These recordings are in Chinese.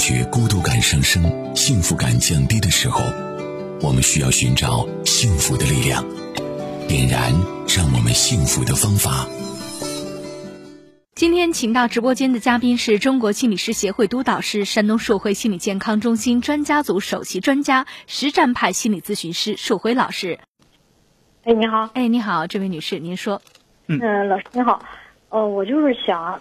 觉孤独感上升、幸福感降低的时候，我们需要寻找幸福的力量，点燃让我们幸福的方法。今天请到直播间的嘉宾是中国心理师协会督导师、山东硕辉心理健康中心专家组首席专家、实战派心理咨询师硕辉老师。哎，你好。哎，你好，这位女士，您说。嗯，老师你好。呃，我就是想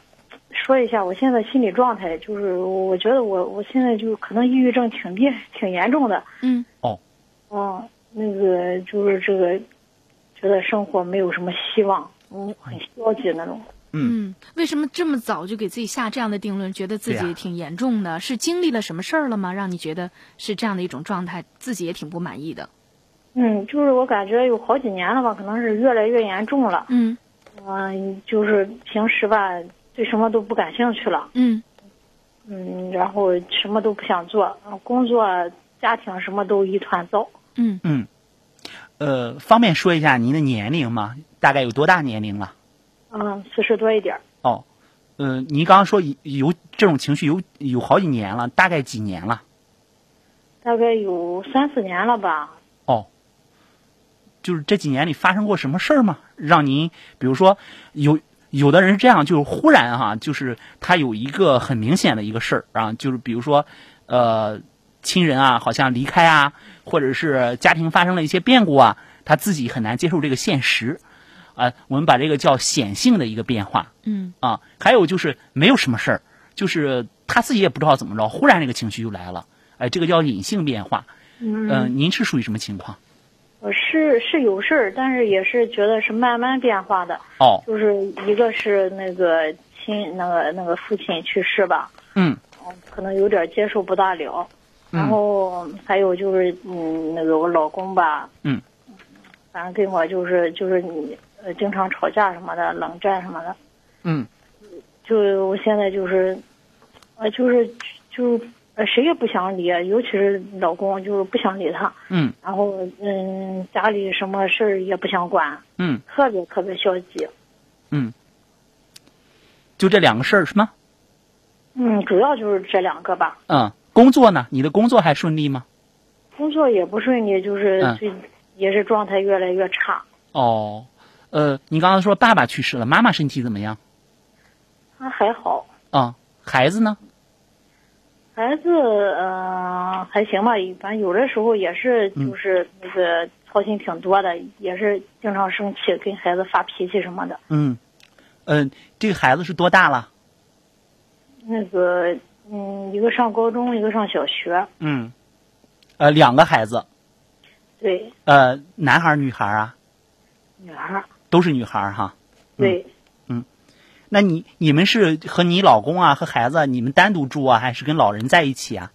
说一下我现在心理状态，就是我觉得我我现在就可能抑郁症挺厉挺严重的。嗯。哦。哦，那个就是这个，觉得生活没有什么希望，嗯，很消极那种。嗯，为什么这么早就给自己下这样的定论？觉得自己挺严重的，是经历了什么事儿了吗？让你觉得是这样的一种状态，自己也挺不满意的。嗯，就是我感觉有好几年了吧，可能是越来越严重了。嗯，嗯，就是平时吧，对什么都不感兴趣了。嗯，嗯，然后什么都不想做，工作、家庭什么都一团糟。嗯嗯，呃，方便说一下您的年龄吗？大概有多大年龄了？嗯，四十多一点哦，嗯，您刚刚说有这种情绪有有好几年了，大概几年了？大概有三四年了吧。哦，就是这几年里发生过什么事儿吗？让您比如说有有的人是这样，就是忽然哈，就是他有一个很明显的一个事儿啊，就是比如说呃亲人啊好像离开啊，或者是家庭发生了一些变故啊，他自己很难接受这个现实。啊，我们把这个叫显性的一个变化，嗯，啊，还有就是没有什么事儿，就是他自己也不知道怎么着，忽然这个情绪就来了，哎，这个叫隐性变化。嗯，您是属于什么情况？我是是有事儿，但是也是觉得是慢慢变化的。哦，就是一个是那个亲那个那个父亲去世吧，嗯，可能有点接受不大了。然后还有就是嗯，那个我老公吧，嗯，反正跟我就是就是你。呃，经常吵架什么的，冷战什么的，嗯，就我现在就是，呃，就是就呃，谁也不想理，尤其是老公，就是不想理他，嗯，然后嗯，家里什么事儿也不想管，嗯，特别特别消极，嗯，就这两个事儿是吗？嗯，主要就是这两个吧。嗯，工作呢？你的工作还顺利吗？工作也不顺利，就是最也是状态越来越差。哦。呃，你刚刚说爸爸去世了，妈妈身体怎么样？他还好。啊，孩子呢？孩子，嗯，还行吧。反正有的时候也是，就是那个操心挺多的，也是经常生气，跟孩子发脾气什么的。嗯，嗯，这个孩子是多大了？那个，嗯，一个上高中，一个上小学。嗯，呃，两个孩子。对。呃，男孩儿女孩儿啊？女孩儿。都是女孩儿哈，对，嗯，那你你们是和你老公啊和孩子你们单独住啊，还是跟老人在一起啊？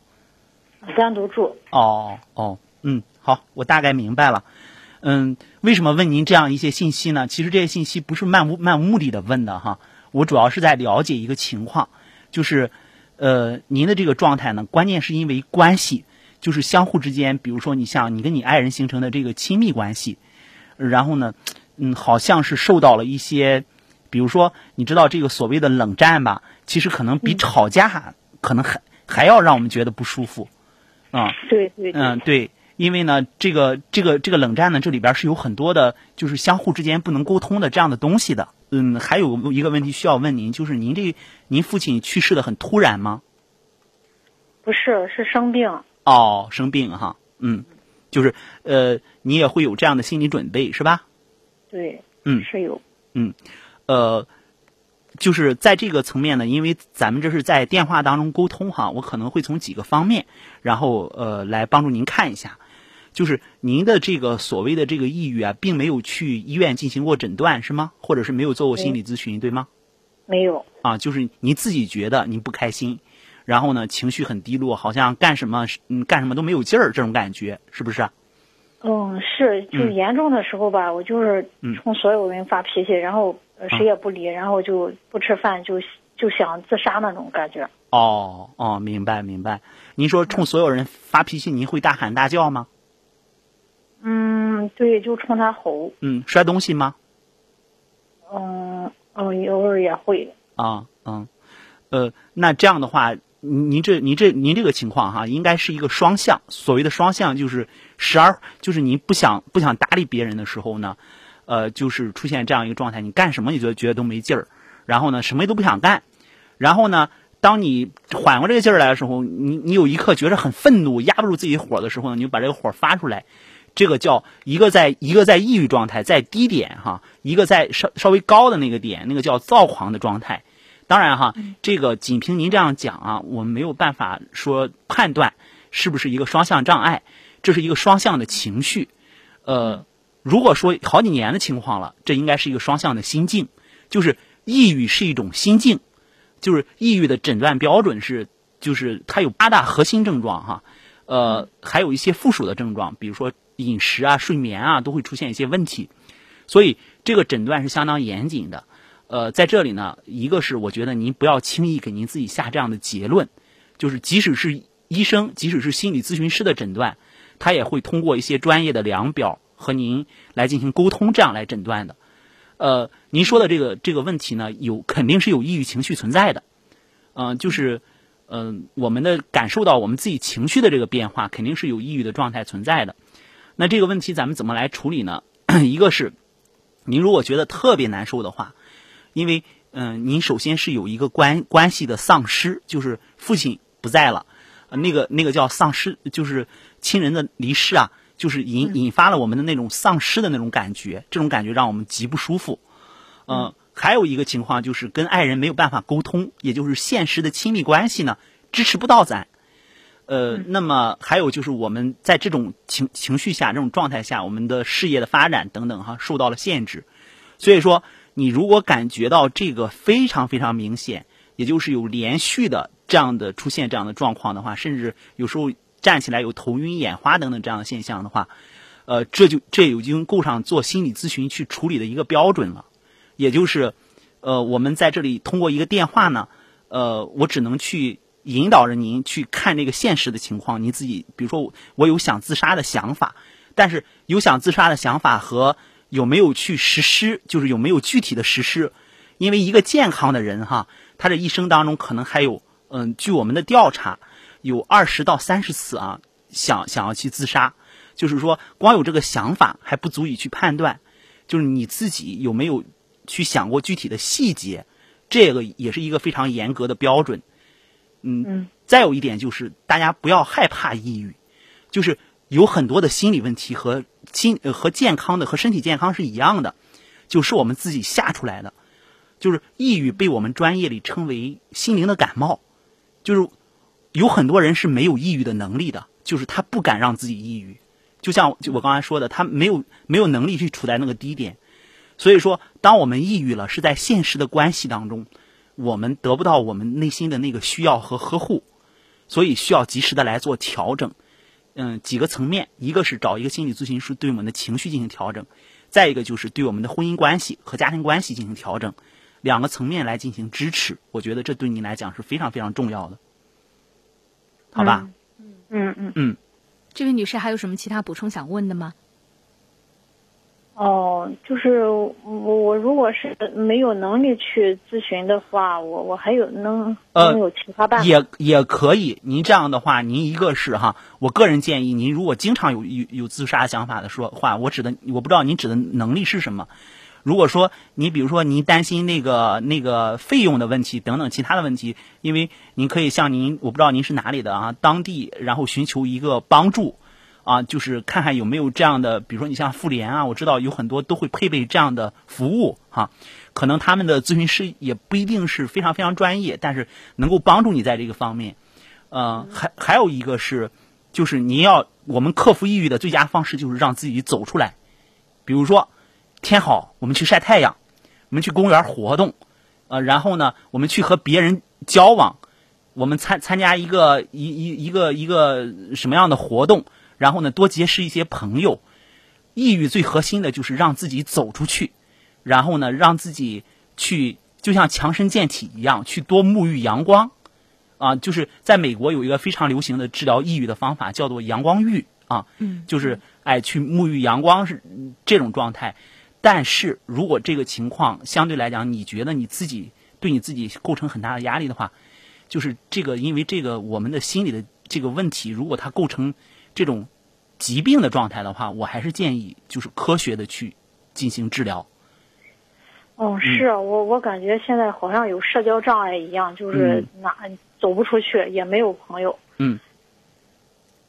单独住。哦哦，嗯，好，我大概明白了。嗯，为什么问您这样一些信息呢？其实这些信息不是漫无漫无目的的问的哈，我主要是在了解一个情况，就是呃，您的这个状态呢，关键是因为关系，就是相互之间，比如说你像你跟你爱人形成的这个亲密关系，然后呢。嗯，好像是受到了一些，比如说，你知道这个所谓的冷战吧？其实可能比吵架可能还还要让我们觉得不舒服，啊，对对，嗯对，因为呢，这个这个这个冷战呢，这里边是有很多的，就是相互之间不能沟通的这样的东西的。嗯，还有一个问题需要问您，就是您这您父亲去世的很突然吗？不是，是生病。哦，生病哈，嗯，就是呃，你也会有这样的心理准备是吧？对，嗯，是有，嗯，呃，就是在这个层面呢，因为咱们这是在电话当中沟通哈，我可能会从几个方面，然后呃来帮助您看一下，就是您的这个所谓的这个抑郁啊，并没有去医院进行过诊断是吗？或者是没有做过心理咨询对吗？没有啊，就是您自己觉得您不开心，然后呢情绪很低落，好像干什么嗯干什么都没有劲儿，这种感觉是不是？嗯，是，就严重的时候吧，我就是冲所有人发脾气，然后谁也不理，然后就不吃饭，就就想自杀那种感觉。哦哦，明白明白。您说冲所有人发脾气，您会大喊大叫吗？嗯，对，就冲他吼。嗯，摔东西吗？嗯嗯，偶尔也会。啊嗯，呃，那这样的话，您这您这您这个情况哈，应该是一个双向。所谓的双向，就是时而就是您不想不想搭理别人的时候呢，呃，就是出现这样一个状态，你干什么你觉得觉得都没劲儿，然后呢什么都不想干，然后呢，当你缓过这个劲儿来的时候，你你有一刻觉得很愤怒，压不住自己火的时候呢，你就把这个火发出来，这个叫一个在一个在抑郁状态，在低点哈，一个在稍稍微高的那个点，那个叫躁狂的状态。当然哈，这个仅凭您这样讲啊，我们没有办法说判断是不是一个双向障碍，这是一个双向的情绪。呃，如果说好几年的情况了，这应该是一个双向的心境，就是抑郁是一种心境，就是抑郁的诊断标准是，就是它有八大核心症状哈，呃，还有一些附属的症状，比如说饮食啊、睡眠啊都会出现一些问题，所以这个诊断是相当严谨的。呃，在这里呢，一个是我觉得您不要轻易给您自己下这样的结论，就是即使是医生，即使是心理咨询师的诊断，他也会通过一些专业的量表和您来进行沟通，这样来诊断的。呃，您说的这个这个问题呢，有肯定是有抑郁情绪存在的，嗯，就是嗯，我们的感受到我们自己情绪的这个变化，肯定是有抑郁的状态存在的。那这个问题咱们怎么来处理呢？一个是您如果觉得特别难受的话。因为，嗯，您首先是有一个关关系的丧失，就是父亲不在了，那个那个叫丧失，就是亲人的离世啊，就是引引发了我们的那种丧失的那种感觉，这种感觉让我们极不舒服。嗯，还有一个情况就是跟爱人没有办法沟通，也就是现实的亲密关系呢支持不到咱。呃，那么还有就是我们在这种情情绪下、这种状态下，我们的事业的发展等等哈受到了限制，所以说。你如果感觉到这个非常非常明显，也就是有连续的这样的出现这样的状况的话，甚至有时候站起来有头晕眼花等等这样的现象的话，呃，这就这已经够上做心理咨询去处理的一个标准了。也就是，呃，我们在这里通过一个电话呢，呃，我只能去引导着您去看这个现实的情况。您自己，比如说我有想自杀的想法，但是有想自杀的想法和。有没有去实施？就是有没有具体的实施？因为一个健康的人哈，他这一生当中可能还有，嗯，据我们的调查，有二十到三十次啊，想想要去自杀。就是说，光有这个想法还不足以去判断，就是你自己有没有去想过具体的细节，这个也是一个非常严格的标准。嗯，再有一点就是，大家不要害怕抑郁，就是有很多的心理问题和。心和健康的和身体健康是一样的，就是我们自己吓出来的，就是抑郁被我们专业里称为心灵的感冒，就是有很多人是没有抑郁的能力的，就是他不敢让自己抑郁，就像就我刚才说的，他没有没有能力去处在那个低点，所以说，当我们抑郁了，是在现实的关系当中，我们得不到我们内心的那个需要和呵护，所以需要及时的来做调整。嗯，几个层面，一个是找一个心理咨询师对我们的情绪进行调整，再一个就是对我们的婚姻关系和家庭关系进行调整，两个层面来进行支持，我觉得这对您来讲是非常非常重要的，好吧？嗯嗯嗯嗯，这位女士还有什么其他补充想问的吗？哦，就是我我如果是没有能力去咨询的话，我我还有能能有其他办法？也也可以。您这样的话，您一个是哈，我个人建议您如果经常有有有自杀想法的说话，我指的我不知道您指的能力是什么。如果说你比如说您担心那个那个费用的问题等等其他的问题，因为您可以向您我不知道您是哪里的啊，当地然后寻求一个帮助。啊，就是看看有没有这样的，比如说你像妇联啊，我知道有很多都会配备这样的服务哈。可能他们的咨询师也不一定是非常非常专业，但是能够帮助你在这个方面。嗯，还还有一个是，就是你要我们克服抑郁的最佳方式就是让自己走出来。比如说天好，我们去晒太阳，我们去公园活动，呃，然后呢，我们去和别人交往，我们参参加一个一一一个一个什么样的活动。然后呢，多结识一些朋友。抑郁最核心的就是让自己走出去，然后呢，让自己去就像强身健体一样，去多沐浴阳光。啊，就是在美国有一个非常流行的治疗抑郁的方法，叫做阳光浴啊。嗯。就是哎，去沐浴阳光是这种状态。但是如果这个情况相对来讲，你觉得你自己对你自己构成很大的压力的话，就是这个，因为这个我们的心理的这个问题，如果它构成这种疾病的状态的话，我还是建议就是科学的去进行治疗。哦，是啊我我感觉现在好像有社交障碍一样，就是哪走不出去，也没有朋友。嗯，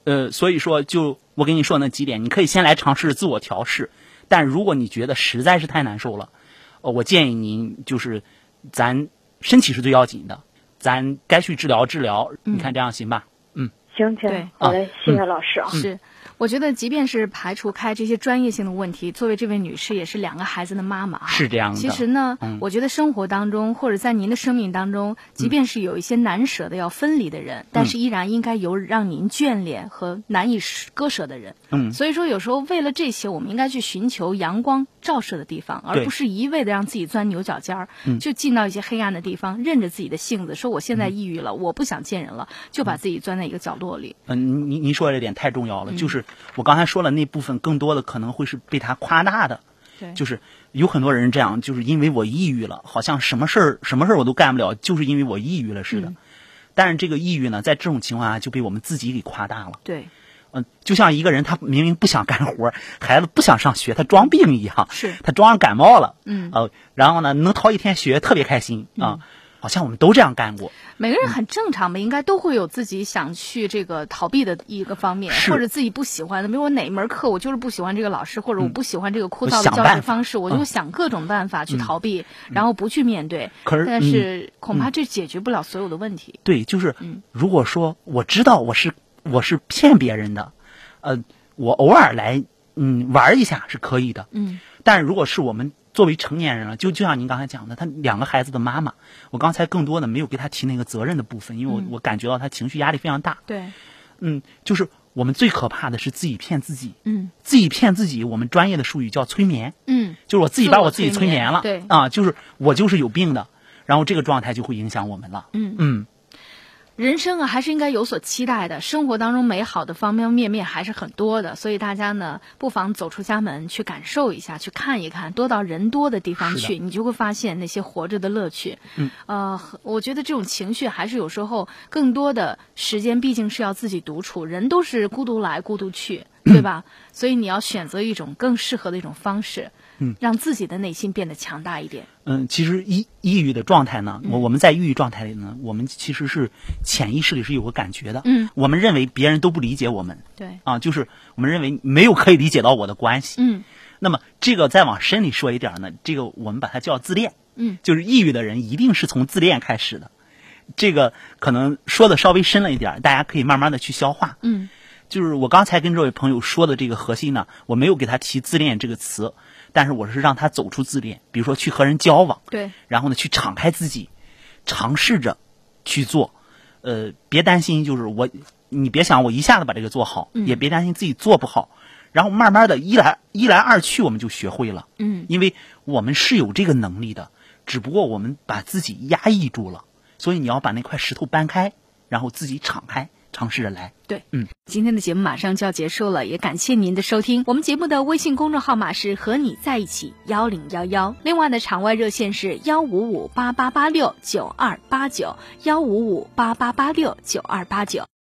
呃，所以说，就我跟你说那几点，你可以先来尝试自我调试。但如果你觉得实在是太难受了，呃，我建议您就是，咱身体是最要紧的，咱该去治疗治疗。你看这样行吧？嗯行行，好嘞，谢谢老师啊。是，我觉得即便是排除开这些专业性的问题，作为这位女士也是两个孩子的妈妈啊，是这样的。其实呢，嗯我觉得生活当中或者在您的生命当中，即便是有一些难舍的要分离的人，嗯但是依然应该有让您眷恋和难以割舍的人。嗯所以说有时候为了这些，我们应该去寻求阳光照射的地方，而不是一味的让自己钻牛角尖儿，嗯就进到一些黑暗的地方，任着自己的性子，说我现在抑郁了，我不想见人了，就把自己钻在一个角落里。嗯，您您说这点太重要了，嗯就是我刚才说了那部分，更多的可能会是被他夸大的。对，就是有很多人这样，就是因为我抑郁了，好像什么事儿什么事儿我都干不了，就是因为我抑郁了似的。嗯。但是这个抑郁呢，在这种情况下就被我们自己给夸大了。对，嗯，就像一个人他明明不想干活，孩子不想上学，他装病一样，是。他装上感冒了，嗯。呃，然后呢能逃一天学，特别开心啊，好像我们都这样干过。每个人很正常吧，应该都会有自己想去这个逃避的一个方面，或者自己不喜欢的。比如我哪门课我就是不喜欢这个老师，或者我不喜欢这个枯燥的教学方式，我就嗯想各种办法去逃避，然后不去面对。可是但嗯是恐怕这解决不了所有的问题。对，就是嗯如果说我知道我是我是骗别人的，呃，我偶尔来嗯玩一下是可以的，嗯但如果是我们作为成年人了，就就像您刚才讲的，他两个孩子的妈妈，我刚才更多的没有给他提那个责任的部分，因为我、嗯我感觉到他情绪压力非常大。对，嗯，就是我们最可怕的是自己骗自己，嗯自己骗自己，我们专业的术语叫催眠，嗯就是我自己把我自己催眠催眠了，对啊，就是我就是有病的，然后这个状态就会影响我们了。嗯。嗯，人生啊，还是应该有所期待的。生活当中美好的方方面面还是很多的，所以大家呢，不妨走出家门去感受一下，去看一看，多到人多的地方去，你就会发现那些活着的乐趣。嗯，呃，我觉得这种情绪还是有时候更多的时间，毕竟是要自己独处，人都是孤独来孤独去，对吧？所以你要选择一种更适合的一种方式，嗯，让自己的内心变得强大一点。嗯，其实抑抑郁的状态呢，嗯我我们在抑郁状态里呢，我们其实是潜意识里是有个感觉的。嗯，我们认为别人都不理解我们对，啊，就是我们认为没有可以理解到我的关系。嗯那么这个再往深里说一点呢，这个我们把它叫自恋。嗯，就是抑郁的人一定是从自恋开始的。这个可能说的稍微深了一点儿，大家可以慢慢的去消化。嗯就是我刚才跟这位朋友说的这个核心呢，我没有给他提自恋这个词，但是我是让他走出自恋，比如说去和人交往，对，然后呢去敞开自己，尝试着去做，呃，别担心，就是我，你别想我一下子把这个做好，嗯。也别担心自己做不好，然后慢慢的一来一来二去，我们就学会了，嗯。因为我们是有这个能力的，只不过我们把自己压抑住了，所以你要把那块石头搬开，然后自己敞开，尝试着来。对，嗯，今天的节目马上就要结束了，也感谢您的收听。我们节目的微信公众号码是和你在一起幺零幺幺，另外的场外热线是幺五五八八八六九二八九幺五五八八八六九二八九。